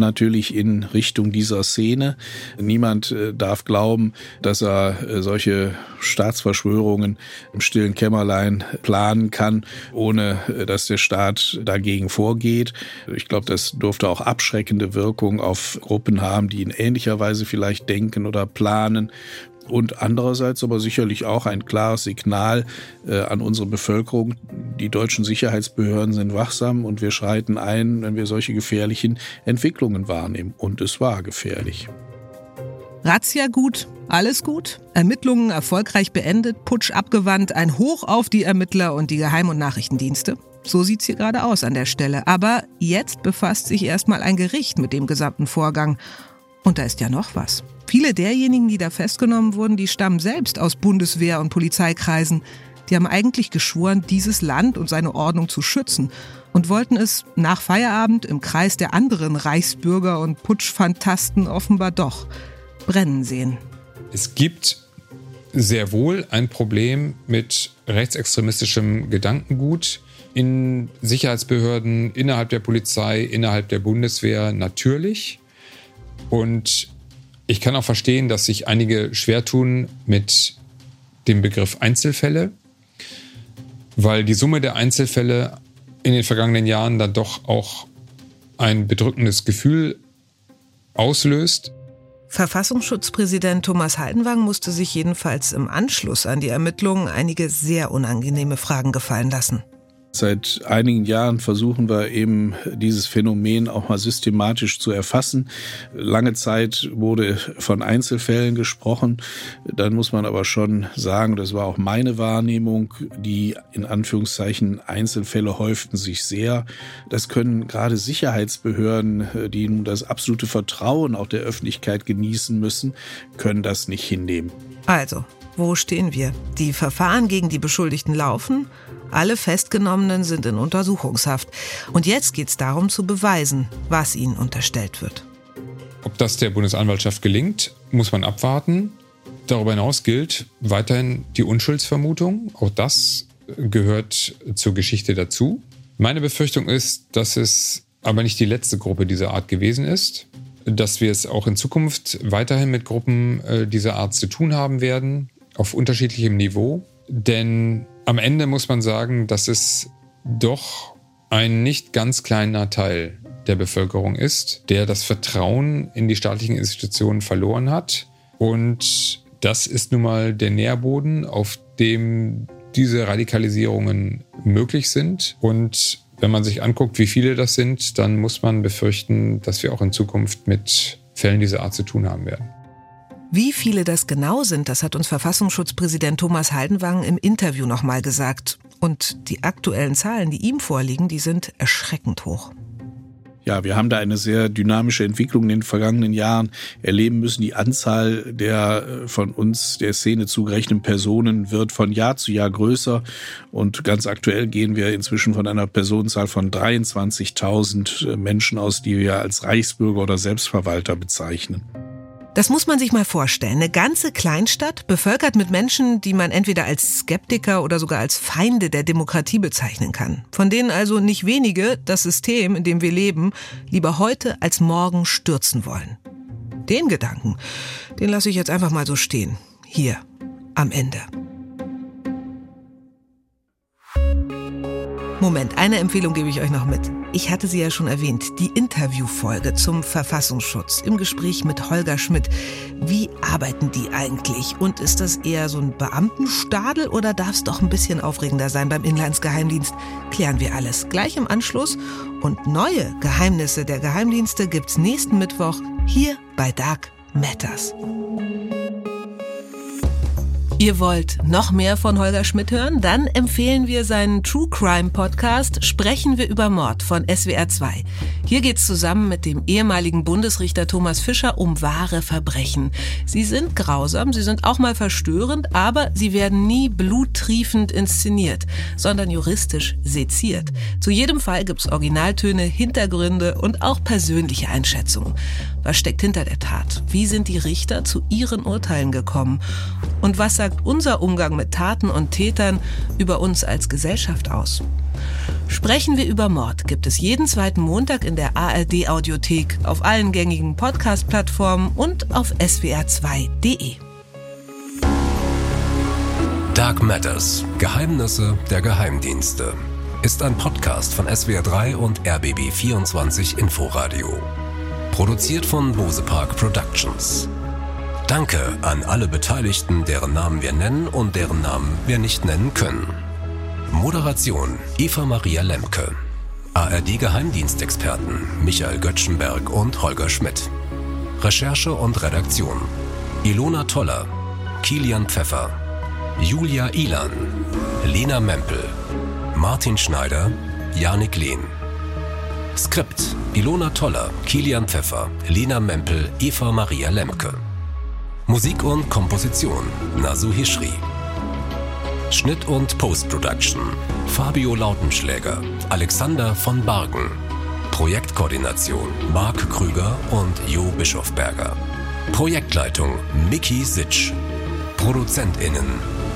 natürlich in Richtung dieser Szene. Niemand äh, darf glauben, dass er äh, solche Staatsverschwörungen im stillen Kämmerlein planen kann, ohne äh, dass der Staat dagegen vorgeht. Ich glaube, das durfte auch abschreckende Wirkung auf Gruppen haben, die in ähnlicher Weise vielleicht denken oder planen und andererseits aber sicherlich auch ein klares Signal äh, an unsere Bevölkerung. Die deutschen Sicherheitsbehörden sind wachsam und wir schreiten ein, wenn wir solche gefährlichen Entwicklungen wahrnehmen. Und es war gefährlich. Razzia gut, alles gut. Ermittlungen erfolgreich beendet, Putsch abgewandt, ein Hoch auf die Ermittler und die Geheim- und Nachrichtendienste. So sieht's hier gerade aus an der Stelle. Aber jetzt befasst sich erstmal ein Gericht mit dem gesamten Vorgang. Und da ist ja noch was. Viele derjenigen, die da festgenommen wurden, die stammen selbst aus Bundeswehr- und Polizeikreisen. Die haben eigentlich geschworen, dieses Land und seine Ordnung zu schützen und wollten es nach Feierabend im Kreis der anderen Reichsbürger und Putschfantasten offenbar doch brennen sehen. Es gibt sehr wohl ein Problem mit rechtsextremistischem Gedankengut in Sicherheitsbehörden, innerhalb der Polizei, innerhalb der Bundeswehr natürlich. Und ich kann auch verstehen, dass sich einige schwer tun mit dem Begriff Einzelfälle, weil die Summe der Einzelfälle in den vergangenen Jahren dann doch auch ein bedrückendes Gefühl auslöst. Verfassungsschutzpräsident Thomas Heidenwang musste sich jedenfalls im Anschluss an die Ermittlungen einige sehr unangenehme Fragen gefallen lassen. Seit einigen Jahren versuchen wir eben dieses Phänomen auch mal systematisch zu erfassen. Lange Zeit wurde von Einzelfällen gesprochen. Dann muss man aber schon sagen, das war auch meine Wahrnehmung, die in Anführungszeichen Einzelfälle häuften sich sehr. Das können gerade Sicherheitsbehörden, die nun das absolute Vertrauen auch der Öffentlichkeit genießen müssen, können das nicht hinnehmen. Also, wo stehen wir? Die Verfahren gegen die Beschuldigten laufen. Alle Festgenommenen sind in Untersuchungshaft. Und jetzt geht es darum zu beweisen, was ihnen unterstellt wird. Ob das der Bundesanwaltschaft gelingt, muss man abwarten. Darüber hinaus gilt weiterhin die Unschuldsvermutung. Auch das gehört zur Geschichte dazu. Meine Befürchtung ist, dass es aber nicht die letzte Gruppe dieser Art gewesen ist, dass wir es auch in Zukunft weiterhin mit Gruppen äh, dieser Art zu tun haben werden, auf unterschiedlichem Niveau. Denn am Ende muss man sagen, dass es doch ein nicht ganz kleiner Teil der Bevölkerung ist, der das Vertrauen in die staatlichen Institutionen verloren hat. Und das ist nun mal der Nährboden, auf dem diese Radikalisierungen möglich sind. Und wenn man sich anguckt, wie viele das sind, dann muss man befürchten, dass wir auch in Zukunft mit Fällen dieser Art zu tun haben werden. Wie viele das genau sind, das hat uns Verfassungsschutzpräsident Thomas Haldenwang im Interview nochmal gesagt. Und die aktuellen Zahlen, die ihm vorliegen, die sind erschreckend hoch. Ja, wir haben da eine sehr dynamische Entwicklung in den vergangenen Jahren erleben müssen. Die Anzahl der äh, von uns der Szene zugerechneten Personen wird von Jahr zu Jahr größer. Und ganz aktuell gehen wir inzwischen von einer Personenzahl von 23.000 äh, Menschen aus, die wir als Reichsbürger oder Selbstverwalter bezeichnen. Das muss man sich mal vorstellen. Eine ganze Kleinstadt, bevölkert mit Menschen, die man entweder als Skeptiker oder sogar als Feinde der Demokratie bezeichnen kann. Von denen also nicht wenige das System, in dem wir leben, lieber heute als morgen stürzen wollen. Den Gedanken, den lasse ich jetzt einfach mal so stehen. Hier, am Ende. Moment, eine Empfehlung gebe ich euch noch mit. Ich hatte sie ja schon erwähnt, die Interviewfolge zum Verfassungsschutz im Gespräch mit Holger Schmidt. Wie arbeiten die eigentlich? Und ist das eher so ein Beamtenstadel oder darf es doch ein bisschen aufregender sein beim Inlandsgeheimdienst? Klären wir alles gleich im Anschluss. Und neue Geheimnisse der Geheimdienste gibt's nächsten Mittwoch hier bei Dark Matters. Ihr wollt noch mehr von Holger Schmidt hören? Dann empfehlen wir seinen True Crime Podcast Sprechen wir über Mord von SWR 2. Hier geht's zusammen mit dem ehemaligen Bundesrichter Thomas Fischer um wahre Verbrechen. Sie sind grausam, sie sind auch mal verstörend, aber sie werden nie bluttriefend inszeniert, sondern juristisch seziert. Zu jedem Fall gibt's Originaltöne, Hintergründe und auch persönliche Einschätzungen. Was steckt hinter der Tat? Wie sind die Richter zu ihren Urteilen gekommen? Und was sagt unser Umgang mit Taten und Tätern über uns als Gesellschaft aus? Sprechen wir über Mord gibt es jeden zweiten Montag in der ARD Audiothek, auf allen gängigen Podcast-Plattformen und auf swr2.de. Dark Matters Geheimnisse der Geheimdienste ist ein Podcast von SWR3 und RBB24 Inforadio. Produziert von Bose Park Productions. Danke an alle Beteiligten, deren Namen wir nennen und deren Namen wir nicht nennen können. Moderation Eva Maria Lemke. ARD Geheimdienstexperten Michael Göttschenberg und Holger Schmidt. Recherche und Redaktion Ilona Toller, Kilian Pfeffer, Julia Ilan, Lena Mempel, Martin Schneider, Janik Lehn. Skript Ilona Toller, Kilian Pfeffer, Lena Mempel, Eva Maria Lemke. Musik und Komposition Nasu Hishri. Schnitt und Post-Production Fabio Lautenschläger, Alexander von Bargen. Projektkoordination Marc Krüger und Jo Bischofberger. Projektleitung Miki Sitsch. ProduzentInnen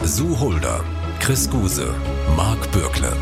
Sue Hulder, Chris Guse, Marc Bürkle.